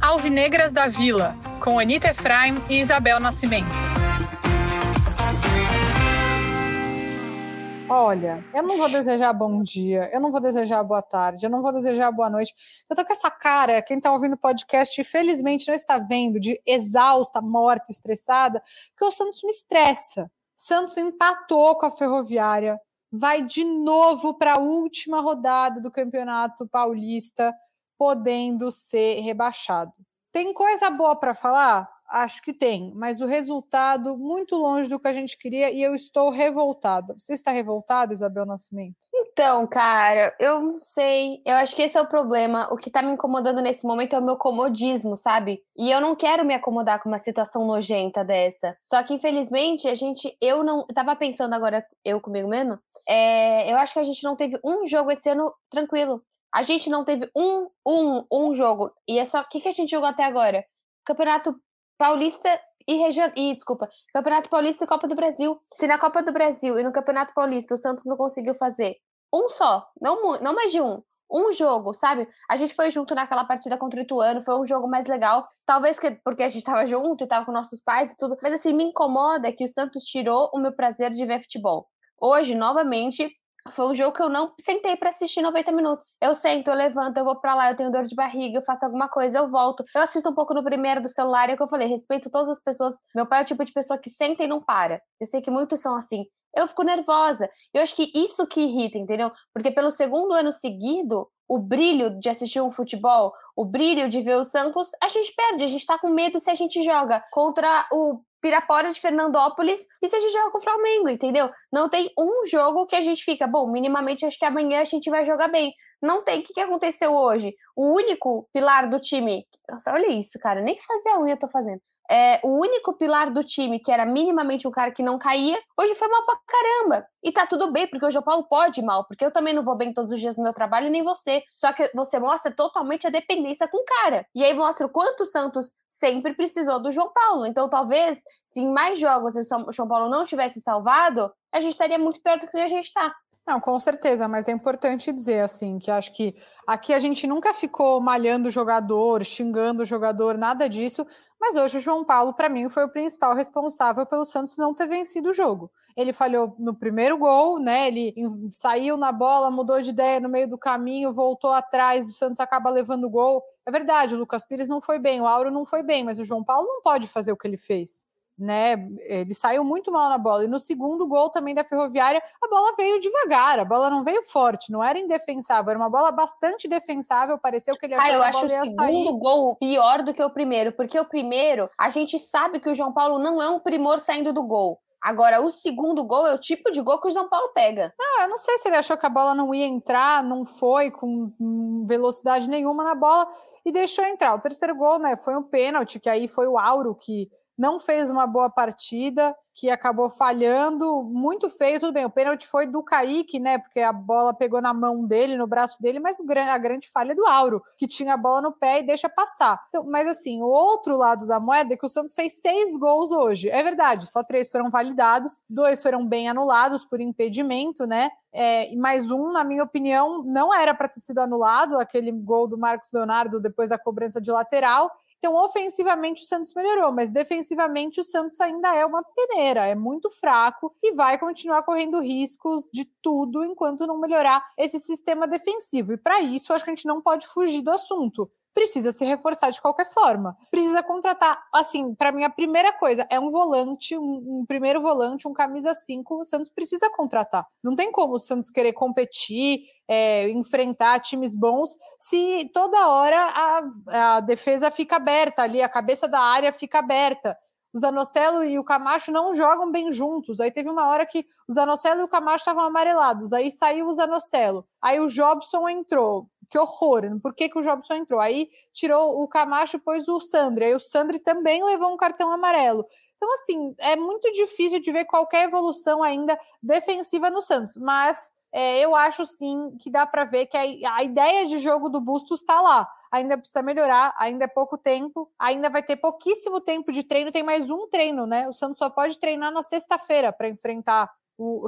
Alvinegras da Vila, com Anita Efraim e Isabel Nascimento. Olha, eu não vou desejar bom dia, eu não vou desejar boa tarde, eu não vou desejar boa noite. Eu tô com essa cara, quem tá ouvindo o podcast, felizmente não está vendo, de exausta, morta, estressada, porque o Santos me estressa. Santos empatou com a Ferroviária, vai de novo para a última rodada do Campeonato Paulista, podendo ser rebaixado. Tem coisa boa para falar? Acho que tem, mas o resultado muito longe do que a gente queria e eu estou revoltada. Você está revoltada, Isabel Nascimento? Então, cara, eu não sei. Eu acho que esse é o problema. O que está me incomodando nesse momento é o meu comodismo, sabe? E eu não quero me acomodar com uma situação nojenta dessa. Só que, infelizmente, a gente. Eu não. Eu tava pensando agora, eu comigo mesmo. É, eu acho que a gente não teve um jogo esse ano tranquilo. A gente não teve um, um, um jogo. E é só. O que, que a gente jogou até agora? Campeonato Paulista e regional. E, desculpa, Campeonato Paulista e Copa do Brasil. Se na Copa do Brasil e no Campeonato Paulista o Santos não conseguiu fazer um só, não, não mais de um, um jogo, sabe? A gente foi junto naquela partida contra o Ituano, foi um jogo mais legal. Talvez que, porque a gente tava junto e tava com nossos pais e tudo. Mas assim, me incomoda que o Santos tirou o meu prazer de ver futebol. Hoje, novamente, foi um jogo que eu não sentei para assistir 90 minutos. Eu sento, eu levanto, eu vou para lá, eu tenho dor de barriga, eu faço alguma coisa, eu volto. Eu assisto um pouco no primeiro do celular, é o que eu falei, respeito todas as pessoas. Meu pai é o tipo de pessoa que senta e não para. Eu sei que muitos são assim. Eu fico nervosa. Eu acho que isso que irrita, entendeu? Porque pelo segundo ano seguido, o brilho de assistir um futebol, o brilho de ver o Santos, a gente perde. A gente tá com medo se a gente joga contra o Pirapora de Fernandópolis e se a gente joga com o Flamengo, entendeu? Não tem um jogo que a gente fica, bom, minimamente acho que amanhã a gente vai jogar bem. Não tem. O que, que aconteceu hoje? O único pilar do time. Nossa, olha isso, cara. Nem fazer a unha eu tô fazendo é, o único pilar do time, que era minimamente um cara que não caía, hoje foi mal pra caramba. E tá tudo bem, porque o João Paulo pode mal, porque eu também não vou bem todos os dias no meu trabalho, nem você. Só que você mostra totalmente a dependência com o cara. E aí mostra o quanto o Santos sempre precisou do João Paulo. Então, talvez, se em mais jogos o João Paulo não tivesse salvado, a gente estaria muito perto do que a gente tá. Não, com certeza, mas é importante dizer assim que acho que aqui a gente nunca ficou malhando o jogador, xingando o jogador, nada disso. Mas hoje o João Paulo, para mim, foi o principal responsável pelo Santos não ter vencido o jogo. Ele falhou no primeiro gol, né? Ele saiu na bola, mudou de ideia no meio do caminho, voltou atrás, o Santos acaba levando o gol. É verdade, o Lucas Pires não foi bem, o Auro não foi bem, mas o João Paulo não pode fazer o que ele fez né? Ele saiu muito mal na bola. E no segundo gol também da Ferroviária, a bola veio devagar, a bola não veio forte, não era indefensável, era uma bola bastante defensável. Pareceu que ele achou ah, eu que a bola acho o segundo sair. gol pior do que o primeiro, porque o primeiro a gente sabe que o João Paulo não é um primor saindo do gol. Agora, o segundo gol é o tipo de gol que o João Paulo pega. Ah, eu não sei se ele achou que a bola não ia entrar, não foi com velocidade nenhuma na bola e deixou entrar. O terceiro gol, né, foi um pênalti, que aí foi o Auro que não fez uma boa partida, que acabou falhando, muito feio, tudo bem, o pênalti foi do Kaique, né, porque a bola pegou na mão dele, no braço dele, mas a grande falha é do Auro, que tinha a bola no pé e deixa passar. Então, mas assim, o outro lado da moeda é que o Santos fez seis gols hoje, é verdade, só três foram validados, dois foram bem anulados por impedimento, né, é, mais um, na minha opinião, não era para ter sido anulado, aquele gol do Marcos Leonardo depois da cobrança de lateral, então, ofensivamente, o Santos melhorou, mas defensivamente, o Santos ainda é uma peneira, é muito fraco e vai continuar correndo riscos de tudo enquanto não melhorar esse sistema defensivo. E para isso, acho que a gente não pode fugir do assunto precisa se reforçar de qualquer forma. Precisa contratar, assim, para mim a primeira coisa é um volante, um, um, primeiro volante, um camisa 5, o Santos precisa contratar. Não tem como o Santos querer competir, é, enfrentar times bons, se toda hora a, a defesa fica aberta ali, a cabeça da área fica aberta o Zanocelo e o Camacho não jogam bem juntos. Aí teve uma hora que o Zanocelo e o Camacho estavam amarelados. Aí saiu o Zanocelo. Aí o Jobson entrou que horror, por que, que o Jobson entrou? Aí tirou o Camacho e pôs o Sandri, aí o Sandri também levou um cartão amarelo. Então, assim, é muito difícil de ver qualquer evolução ainda defensiva no Santos, mas é, eu acho sim que dá para ver que a, a, ideia de jogo do Bustos está lá. Ainda precisa melhorar, ainda é pouco tempo, ainda vai ter pouquíssimo tempo de treino, tem mais um treino, né? O Santos só pode treinar na sexta-feira para enfrentar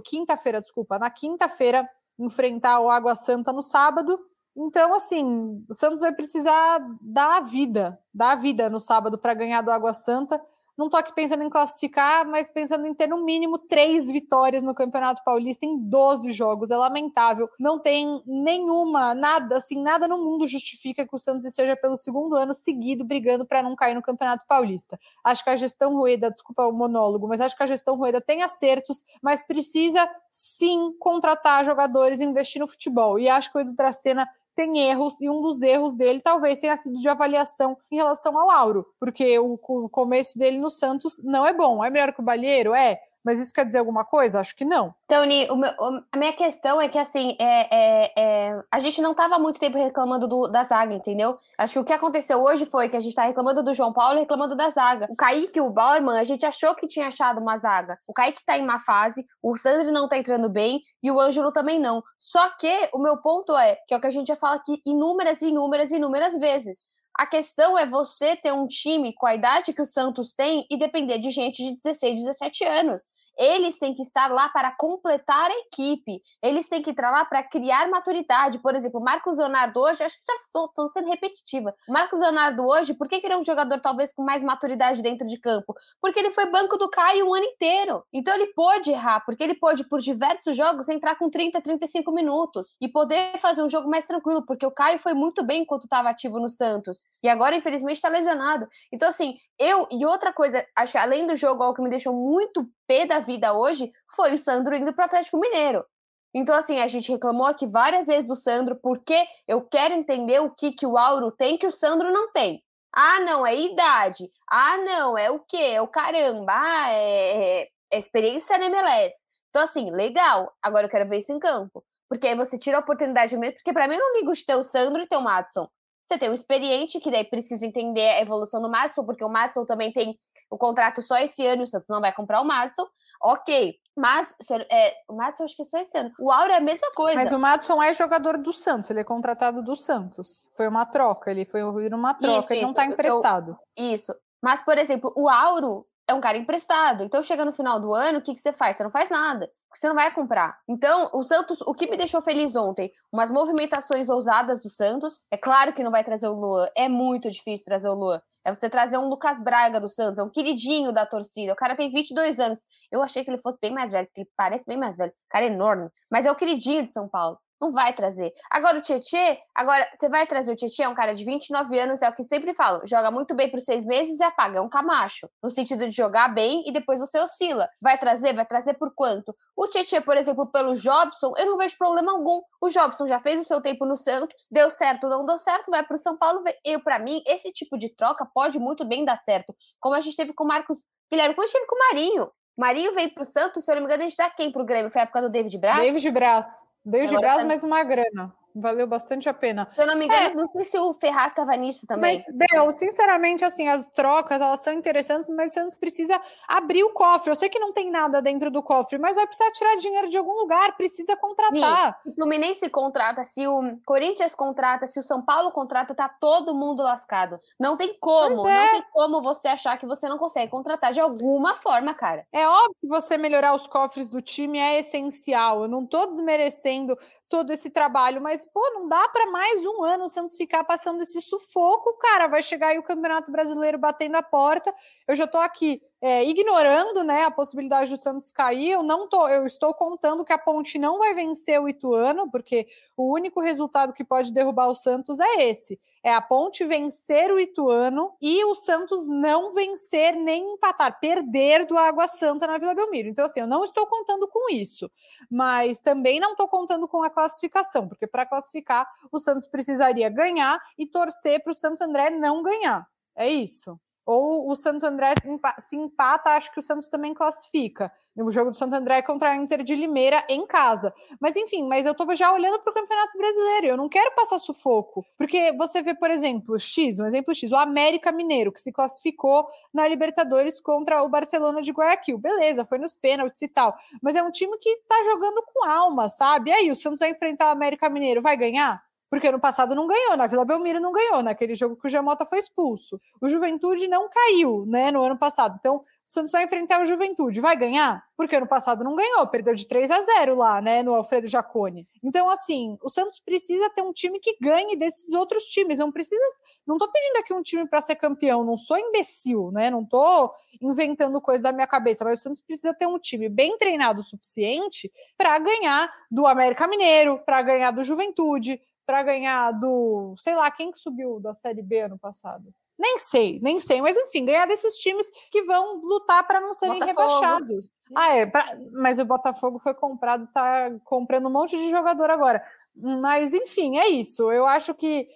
quinta-feira, desculpa, na quinta-feira enfrentar o Água Santa no sábado. Então, assim, o Santos vai precisar dar a vida, dar a vida no sábado para ganhar do Água Santa. Não estou aqui pensando em classificar, mas pensando em ter no mínimo três vitórias no Campeonato Paulista em 12 jogos. É lamentável. Não tem nenhuma, nada, assim, nada no mundo justifica que o Santos esteja pelo segundo ano seguido brigando para não cair no Campeonato Paulista. Acho que a gestão Rueda, desculpa o monólogo, mas acho que a gestão Rueda tem acertos, mas precisa sim contratar jogadores e investir no futebol. E acho que o Edu Dracena tem erros, e um dos erros dele talvez tenha sido de avaliação em relação ao Auro, porque o, o começo dele no Santos não é bom. É melhor que o Balheiro? É. Mas isso quer dizer alguma coisa? Acho que não. Tony, meu, a minha questão é que, assim, é, é, é a gente não estava muito tempo reclamando do, da zaga, entendeu? Acho que o que aconteceu hoje foi que a gente está reclamando do João Paulo e reclamando da zaga. O Kaique e o Bauerman, a gente achou que tinha achado uma zaga. O Kaique está em má fase, o Sandro não está entrando bem e o Ângelo também não. Só que o meu ponto é, que é o que a gente já fala aqui inúmeras, inúmeras, inúmeras vezes. A questão é você ter um time com a idade que o Santos tem e depender de gente de 16, 17 anos. Eles têm que estar lá para completar a equipe. Eles têm que estar lá para criar maturidade. Por exemplo, Marcos Leonardo hoje, acho que já estou sendo repetitiva. Marcos Leonardo hoje, por que, que ele é um jogador talvez com mais maturidade dentro de campo? Porque ele foi banco do Caio o ano inteiro. Então ele pôde errar, porque ele pôde, por diversos jogos, entrar com 30, 35 minutos e poder fazer um jogo mais tranquilo, porque o Caio foi muito bem enquanto estava ativo no Santos. E agora, infelizmente, está lesionado. Então, assim, eu. E outra coisa, acho que além do jogo, algo que me deixou muito da vida hoje foi o Sandro indo para o Atlético Mineiro. Então, assim, a gente reclamou aqui várias vezes do Sandro, porque eu quero entender o que, que o Auro tem que o Sandro não tem. Ah, não, é idade. Ah, não, é o quê? É o caramba. Ah, é, é experiência na MLS. Então, assim, legal. Agora eu quero ver isso em campo. Porque aí você tira a oportunidade mesmo. Porque para mim eu não ligo de ter o Sandro e ter o Madison. Você tem o experiente, que daí precisa entender a evolução do Madison, porque o Madison também tem o contrato só esse ano, o Santos não vai comprar o Madison. Ok, mas é, o Madison acho que é só esse ano. O Auro é a mesma coisa. Mas o Madison é jogador do Santos, ele é contratado do Santos. Foi uma troca, ele foi uma troca, isso, ele isso, não está emprestado. Eu, isso. Mas, por exemplo, o Auro é um cara emprestado. Então, chega no final do ano, o que, que você faz? Você não faz nada porque você não vai comprar. Então, o Santos, o que me deixou feliz ontem, umas movimentações ousadas do Santos. É claro que não vai trazer o Luan, é muito difícil trazer o Luan. É você trazer um Lucas Braga do Santos, é um queridinho da torcida. O cara tem 22 anos. Eu achei que ele fosse bem mais velho, porque ele parece bem mais velho. O cara é enorme, mas é o queridinho de São Paulo. Não vai trazer. Agora o Tietê, agora você vai trazer o Tietê, é um cara de 29 anos, é o que sempre falo, joga muito bem por seis meses e apaga, é um camacho, no sentido de jogar bem e depois você oscila. Vai trazer, vai trazer por quanto? O Tietê, por exemplo, pelo Jobson, eu não vejo problema algum. O Jobson já fez o seu tempo no Santos, deu certo, não deu certo, vai para o São Paulo. Eu, para mim, esse tipo de troca pode muito bem dar certo. Como a gente teve com o Marcos Guilherme, como a gente teve com o Marinho. Marinho veio para o Santos, se eu não me engano, a gente dá quem para o Grêmio? Foi a época do David Braz? David Braz. Deu de braço, tá... mais uma grana. Valeu bastante a pena. Se eu não me engano, é. não sei se o Ferraz estava nisso também. Mas, Bel, sinceramente, assim, as trocas, elas são interessantes, mas você não precisa abrir o cofre. Eu sei que não tem nada dentro do cofre, mas vai precisar tirar dinheiro de algum lugar, precisa contratar. Se o Fluminense contrata, se o Corinthians contrata, se o São Paulo contrata, tá todo mundo lascado. Não tem como, é. não tem como você achar que você não consegue contratar de alguma forma, cara. É óbvio que você melhorar os cofres do time é essencial. Eu não tô desmerecendo todo esse trabalho, mas pô, não dá para mais um ano o Santos ficar passando esse sufoco, cara. Vai chegar aí o Campeonato Brasileiro batendo a porta. Eu já tô aqui é, ignorando, né, a possibilidade do Santos cair. Eu não tô, eu estou contando que a Ponte não vai vencer o Ituano, porque o único resultado que pode derrubar o Santos é esse é a Ponte vencer o Ituano e o Santos não vencer nem empatar, perder do Água Santa na Vila Belmiro. Então, assim, eu não estou contando com isso, mas também não estou contando com a classificação, porque para classificar o Santos precisaria ganhar e torcer para o Santo André não ganhar. É isso. Ou o Santo André se empata, acho que o Santos também classifica o jogo do Santo André contra a Inter de Limeira em casa. Mas enfim, mas eu tô já olhando para o Campeonato Brasileiro, eu não quero passar sufoco, porque você vê, por exemplo, X, um exemplo X, o América Mineiro, que se classificou na Libertadores contra o Barcelona de Guayaquil. Beleza, foi nos pênaltis e tal, mas é um time que tá jogando com alma, sabe? E aí, o Santos vai enfrentar o América Mineiro, vai ganhar? Porque no passado não ganhou, na Vila Belmiro não ganhou, naquele jogo que o Gemota foi expulso. O Juventude não caiu, né, no ano passado. Então, Santos vai enfrentar o Juventude. Vai ganhar? Porque ano passado não ganhou, perdeu de 3 a 0 lá, né, no Alfredo Jacone. Então, assim, o Santos precisa ter um time que ganhe desses outros times. Não precisa. Não tô pedindo aqui um time para ser campeão, não sou imbecil, né? Não tô inventando coisa da minha cabeça, mas o Santos precisa ter um time bem treinado o suficiente para ganhar do América Mineiro, para ganhar do Juventude, para ganhar do, sei lá, quem que subiu da Série B ano passado? Nem sei, nem sei, mas enfim, ganhar desses times que vão lutar para não serem Botafogo. rebaixados. Ah, é, pra, mas o Botafogo foi comprado, tá comprando um monte de jogador agora. Mas enfim, é isso. Eu acho que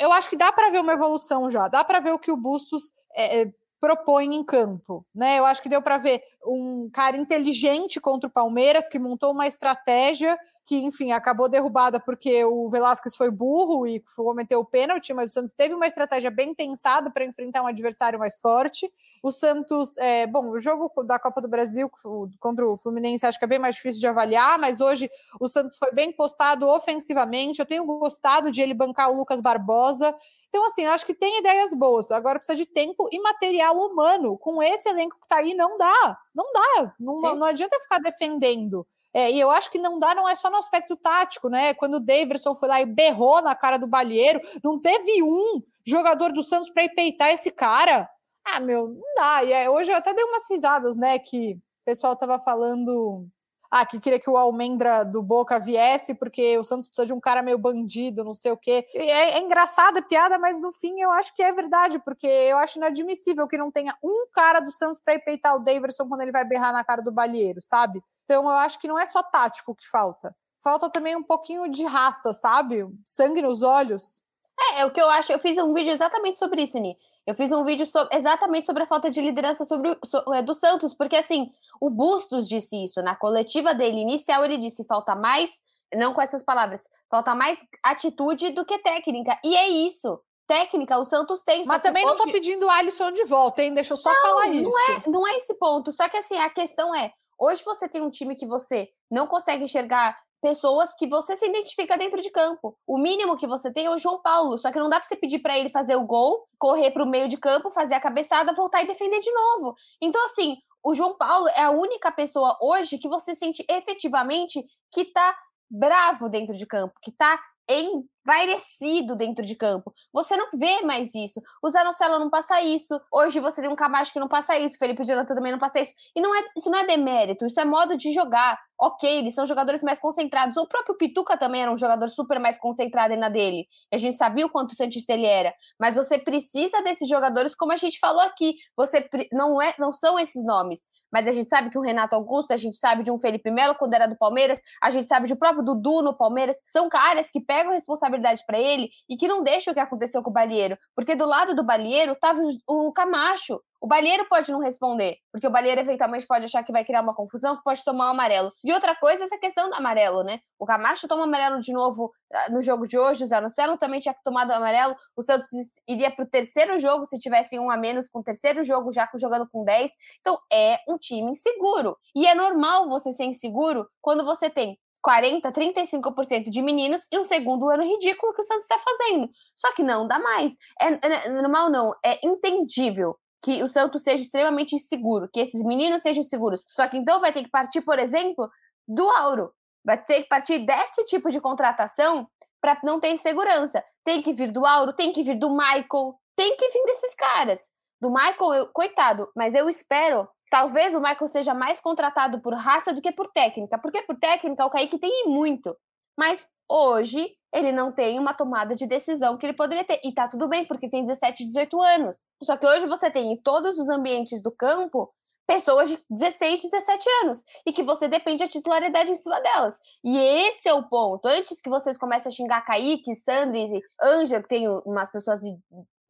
eu acho que dá para ver uma evolução já, dá para ver o que o Bustos é, é propõe em campo, né? Eu acho que deu para ver um cara inteligente contra o Palmeiras que montou uma estratégia que, enfim, acabou derrubada porque o Velasquez foi burro e cometeu o pênalti, mas o Santos teve uma estratégia bem pensada para enfrentar um adversário mais forte. O Santos, é, bom, o jogo da Copa do Brasil contra o Fluminense acho que é bem mais difícil de avaliar, mas hoje o Santos foi bem postado ofensivamente. Eu tenho gostado de ele bancar o Lucas Barbosa. Então, assim, eu acho que tem ideias boas. Agora precisa de tempo e material humano. Com esse elenco que tá aí, não dá. Não dá. Não, não adianta ficar defendendo. É, e eu acho que não dá, não é só no aspecto tático, né? Quando o Davidson foi lá e berrou na cara do Balheiro, não teve um jogador do Santos para ir peitar esse cara. Ah, meu, não dá. E é, hoje eu até dei umas risadas, né? Que o pessoal tava falando ah, que queria que o Almendra do Boca viesse, porque o Santos precisa de um cara meio bandido, não sei o quê. É, é engraçada a piada, mas no fim eu acho que é verdade, porque eu acho inadmissível que não tenha um cara do Santos para ir peitar o Daverson quando ele vai berrar na cara do Balheiro, sabe? Então eu acho que não é só tático que falta. Falta também um pouquinho de raça, sabe? Sangue nos olhos. É, é o que eu acho. Eu fiz um vídeo exatamente sobre isso, Ni. Eu fiz um vídeo exatamente sobre a falta de liderança sobre, so, é, do Santos, porque assim, o Bustos disse isso. Na coletiva dele inicial, ele disse: falta mais, não com essas palavras, falta mais atitude do que técnica. E é isso. Técnica, o Santos tem. Mas também hoje... não tô pedindo o Alisson de volta, hein? Deixa eu só não, falar não isso. É, não é esse ponto. Só que assim, a questão é: hoje você tem um time que você não consegue enxergar pessoas que você se identifica dentro de campo. O mínimo que você tem é o João Paulo, só que não dá para você pedir para ele fazer o gol, correr para o meio de campo, fazer a cabeçada, voltar e defender de novo. Então assim, o João Paulo é a única pessoa hoje que você sente efetivamente que tá bravo dentro de campo, que tá envairecido dentro de campo. Você não vê mais isso. O Zanocelo não passa isso. Hoje você tem um Camacho que não passa isso. O Felipe Jonathan também não passa isso. E não é, isso não é demérito, isso é modo de jogar. Ok, eles são jogadores mais concentrados. O próprio Pituca também era um jogador super mais concentrado na dele. A gente sabia o quanto o Santista ele era. Mas você precisa desses jogadores, como a gente falou aqui. Você não é, não são esses nomes. Mas a gente sabe que o Renato Augusto, a gente sabe de um Felipe Melo quando era do Palmeiras, a gente sabe de próprio Dudu no Palmeiras, que são caras que pegam responsabilidade para ele e que não deixam o que aconteceu com o Balieiro. Porque do lado do Balieiro tava o Camacho, o Balheiro pode não responder, porque o Balheiro eventualmente pode achar que vai criar uma confusão, que pode tomar um amarelo. E outra coisa é essa questão do amarelo, né? O Camacho toma amarelo de novo ah, no jogo de hoje, o Zé Nocelo também tinha tomado amarelo. O Santos iria para o terceiro jogo se tivesse um a menos, com o terceiro jogo já jogando com 10. Então é um time inseguro. E é normal você ser inseguro quando você tem 40, 35% de meninos e um segundo ano ridículo que o Santos está fazendo. Só que não dá mais. É, é, é normal, não. É entendível que o Santos seja extremamente inseguro, que esses meninos sejam seguros. Só que então vai ter que partir, por exemplo, do Auro. Vai ter que partir desse tipo de contratação para não ter insegurança. Tem que vir do Auro, tem que vir do Michael, tem que vir desses caras. Do Michael, eu, coitado, mas eu espero. Talvez o Michael seja mais contratado por raça do que por técnica, porque por técnica o Kaique tem muito. Mas hoje ele não tem uma tomada de decisão que ele poderia ter. E tá tudo bem, porque tem 17, 18 anos. Só que hoje você tem em todos os ambientes do campo pessoas de 16, 17 anos e que você depende da titularidade em cima delas. E esse é o ponto. Antes que vocês comecem a xingar Kaique, Sandri, Ângela, que tem umas pessoas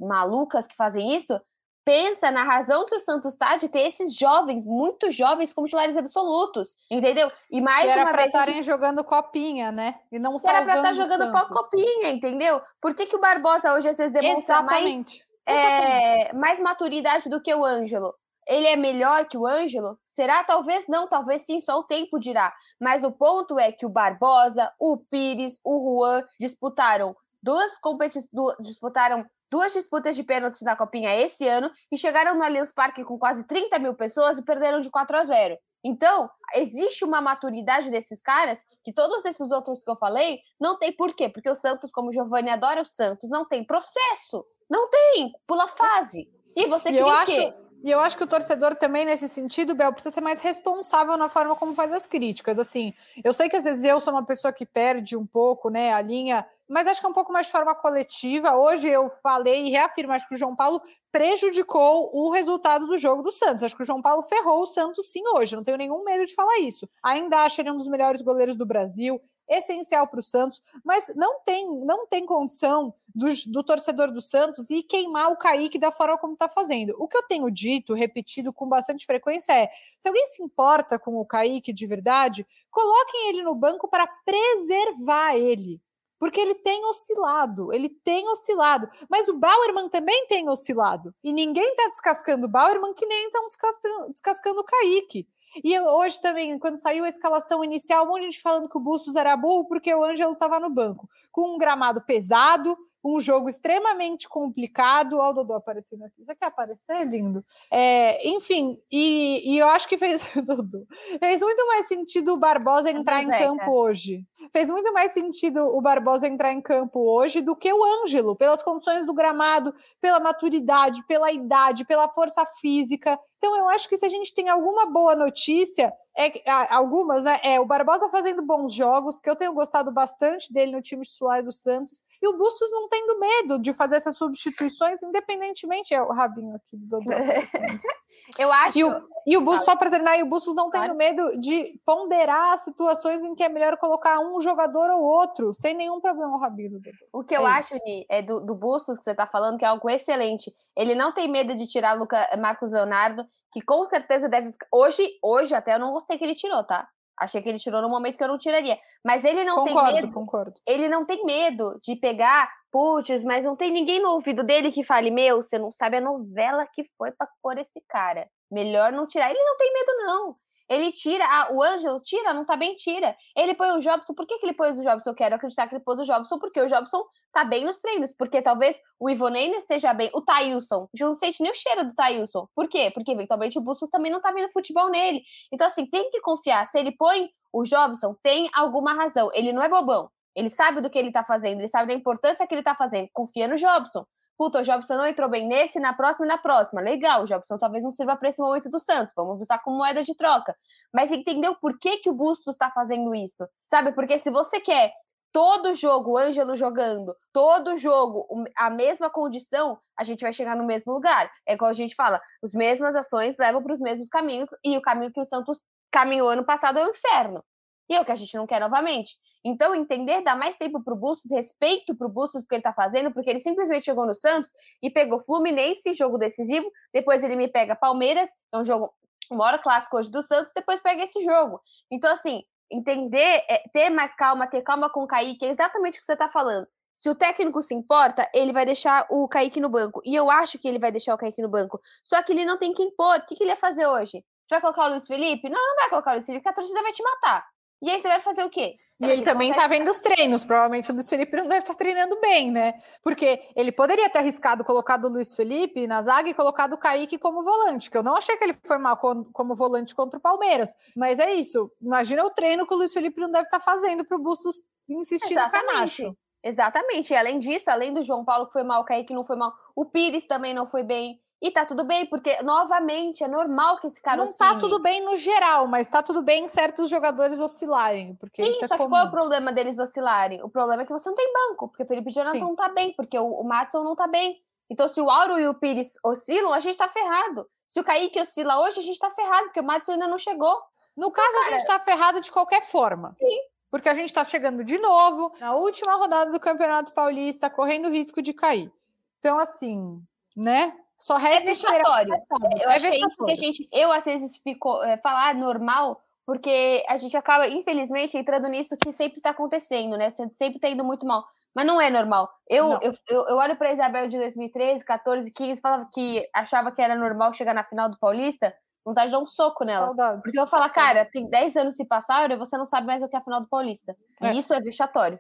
malucas que fazem isso, pensa na razão que o Santos está de ter esses jovens, muito jovens, como titulares absolutos, entendeu? E mais que era uma pra vez. estarem gente... jogando copinha, né? E não Era para estar jogando copinha, entendeu? Por que, que o Barbosa hoje às vezes demonstra Exatamente. mais, é, mais maturidade do que o Ângelo? Ele é melhor que o Ângelo? Será? Talvez não, talvez sim, só o tempo dirá. Mas o ponto é que o Barbosa, o Pires, o Juan disputaram duas competições, disputaram duas disputas de pênaltis na Copinha esse ano e chegaram no Allianz Parque com quase 30 mil pessoas e perderam de 4 a 0. Então, existe uma maturidade desses caras que todos esses outros que eu falei não tem por quê? Porque o Santos, como o Giovanni adora o Santos, não tem processo. Não tem, pula fase. E você queria o quê? E eu acho que o torcedor também, nesse sentido, Bel, precisa ser mais responsável na forma como faz as críticas. Assim, eu sei que às vezes eu sou uma pessoa que perde um pouco né, a linha, mas acho que é um pouco mais de forma coletiva. Hoje eu falei e reafirmo, acho que o João Paulo prejudicou o resultado do jogo do Santos. Acho que o João Paulo ferrou o Santos sim hoje, não tenho nenhum medo de falar isso. Ainda acho ele um dos melhores goleiros do Brasil, essencial para o Santos, mas não tem, não tem condição do, do, torcedor do Santos e queimar o Kaique da forma como está fazendo. O que eu tenho dito, repetido com bastante frequência é: se alguém se importa com o Kaique de verdade, coloquem ele no banco para preservar ele. Porque ele tem oscilado, ele tem oscilado. Mas o Bauerman também tem oscilado. E ninguém está descascando o Bauerman que nem estão descascando, descascando o Kaique. E hoje também, quando saiu a escalação inicial, um monte de gente falando que o Bustos era burro porque o Ângelo estava no banco. Com um gramado pesado, um jogo extremamente complicado. Olha o Dodô aparecendo aqui. Você quer aparecer, lindo? É, enfim, e, e, eu acho que fez, Dodô, fez muito mais sentido o Barbosa entrar em campo hoje. Fez muito mais sentido o Barbosa entrar em campo hoje do que o Ângelo, pelas condições do gramado, pela maturidade, pela idade, pela força física. Então, eu acho que se a gente tem alguma boa notícia, é, algumas, né? É o Barbosa fazendo bons jogos, que eu tenho gostado bastante dele no time titular do Santos, e o Bustos não tendo medo de fazer essas substituições, independentemente. É o rabinho aqui do Dodô. eu acho. E o, e o Bustos, só para terminar, e o Bustos não tendo claro. medo de ponderar situações em que é melhor colocar um jogador ou outro, sem nenhum problema o rabinho. O que eu é acho, Ni, é do, do Bustos que você está falando, que é algo excelente. Ele não tem medo de tirar Luca, Marcos Leonardo, que com certeza deve ficar. Hoje, hoje até eu não gostei que ele tirou, tá? Achei que ele tirou no momento que eu não tiraria. Mas ele não concordo, tem medo. Concordo. Ele não tem medo de pegar, putz, mas não tem ninguém no ouvido dele que fale: Meu, você não sabe a novela que foi para pôr esse cara. Melhor não tirar. Ele não tem medo, não. Ele tira, ah, o Ângelo tira, não tá bem, tira. Ele põe o Jobson, por que, que ele pôs o Jobson? Eu quero acreditar que ele pôs o Jobson, porque o Jobson tá bem nos treinos, porque talvez o Ivonei esteja bem, o Thailson, não sente nem o cheiro do Thailson. Por quê? Porque eventualmente o Bustos também não tá vendo futebol nele. Então, assim, tem que confiar. Se ele põe o Jobson, tem alguma razão. Ele não é bobão. Ele sabe do que ele tá fazendo, ele sabe da importância que ele tá fazendo. Confia no Jobson. Puta, o Jobson não entrou bem nesse, na próxima e na próxima. Legal, o Jobson talvez não sirva para esse momento do Santos. Vamos usar como moeda de troca. Mas entendeu por que, que o Bustos está fazendo isso? Sabe? Porque se você quer todo jogo, o Ângelo jogando, todo jogo, a mesma condição, a gente vai chegar no mesmo lugar. É igual a gente fala, as mesmas ações levam para os mesmos caminhos, e o caminho que o Santos caminhou ano passado é o inferno. E é o que a gente não quer novamente. Então, entender, dar mais tempo para o Bustos, respeito para o Bustos, porque ele está fazendo, porque ele simplesmente chegou no Santos e pegou Fluminense, jogo decisivo, depois ele me pega Palmeiras, é um jogo, o maior clássico hoje do Santos, depois pega esse jogo. Então, assim, entender, é, ter mais calma, ter calma com o Kaique, é exatamente o que você está falando. Se o técnico se importa, ele vai deixar o Kaique no banco. E eu acho que ele vai deixar o Kaique no banco. Só que ele não tem que impor. O que, que ele ia fazer hoje? Você vai colocar o Luiz Felipe? Não, não vai colocar o Luiz Felipe, porque a torcida vai te matar. E aí você vai fazer o quê? Você e ele também tá vendo os treinos. Provavelmente o Luiz Felipe não deve estar treinando bem, né? Porque ele poderia ter arriscado colocar o Luiz Felipe na zaga e colocado o Kaique como volante, que eu não achei que ele foi mal como volante contra o Palmeiras. Mas é isso. Imagina o treino que o Luiz Felipe não deve estar fazendo para o Bustos insistir Exatamente. no Camacho. Exatamente. E além disso, além do João Paulo que foi mal, o Kaique não foi mal, o Pires também não foi bem. E tá tudo bem, porque, novamente, é normal que esse cara Não tá oscile. tá tudo bem no geral, mas tá tudo bem certos jogadores oscilarem. Porque Sim, é só é que qual é o problema deles oscilarem? O problema é que você não tem banco, porque o Felipe Jonathan não tá bem, porque o, o Matson não tá bem. Então, se o Auro e o Pires oscilam, a gente tá ferrado. Se o Kaique oscila hoje, a gente tá ferrado, porque o Matson ainda não chegou. No então, caso, cara... a gente tá ferrado de qualquer forma. Sim. Porque a gente tá chegando de novo na última rodada do Campeonato Paulista, correndo risco de cair. Então, assim, né? Só resta é vexatório. Eu é que é isso que a gente, eu às vezes fico é, falar normal, porque a gente acaba, infelizmente, entrando nisso que sempre está acontecendo, né? Sempre está indo muito mal. Mas não é normal. Eu, eu, eu, eu, olho para Isabel de 2013, 14, 15, falava que achava que era normal chegar na final do Paulista, vontade de dar um soco nela. Saudades. Porque eu falar, cara, tem 10 anos se passaram e você não sabe mais o que é a final do Paulista. É. E isso é vexatório.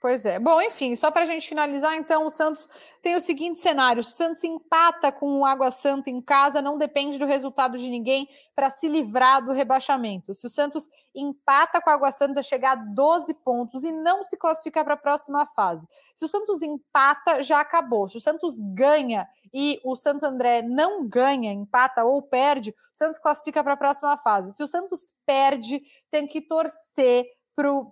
Pois é. Bom, enfim, só para a gente finalizar, então, o Santos tem o seguinte cenário: o Santos empata com o Água Santa em casa, não depende do resultado de ninguém para se livrar do rebaixamento. Se o Santos empata com a Água Santa, chegar a 12 pontos e não se classifica para a próxima fase. Se o Santos empata, já acabou. Se o Santos ganha e o Santo André não ganha, empata ou perde, o Santos classifica para a próxima fase. Se o Santos perde, tem que torcer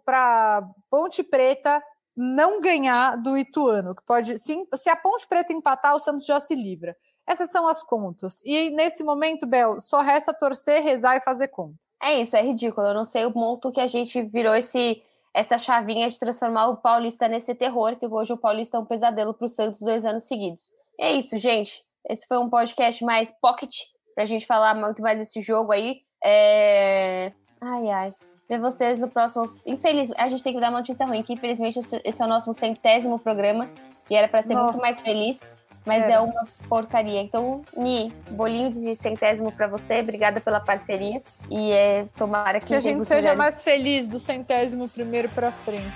para Ponte Preta não ganhar do Ituano, que pode sim, se a Ponte Preta empatar, o Santos já se livra. Essas são as contas. E nesse momento, Bel, só resta torcer, rezar e fazer conta. É isso, é ridículo. Eu não sei o ponto que a gente virou esse essa chavinha de transformar o Paulista nesse terror, que hoje o Paulista é um pesadelo para o Santos dois anos seguidos. É isso, gente. Esse foi um podcast mais pocket, para a gente falar muito mais desse jogo aí. É... Ai, ai ver vocês no próximo. Infeliz, a gente tem que dar uma notícia ruim, que infelizmente esse é o nosso centésimo programa e era para ser Nossa. muito mais feliz, mas é. é. uma porcaria. Então, Ni, bolinho de centésimo para você, obrigada pela parceria e é tomara que, que a gente seja mais feliz do centésimo primeiro para frente.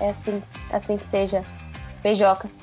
É assim, assim que seja. Beijocas.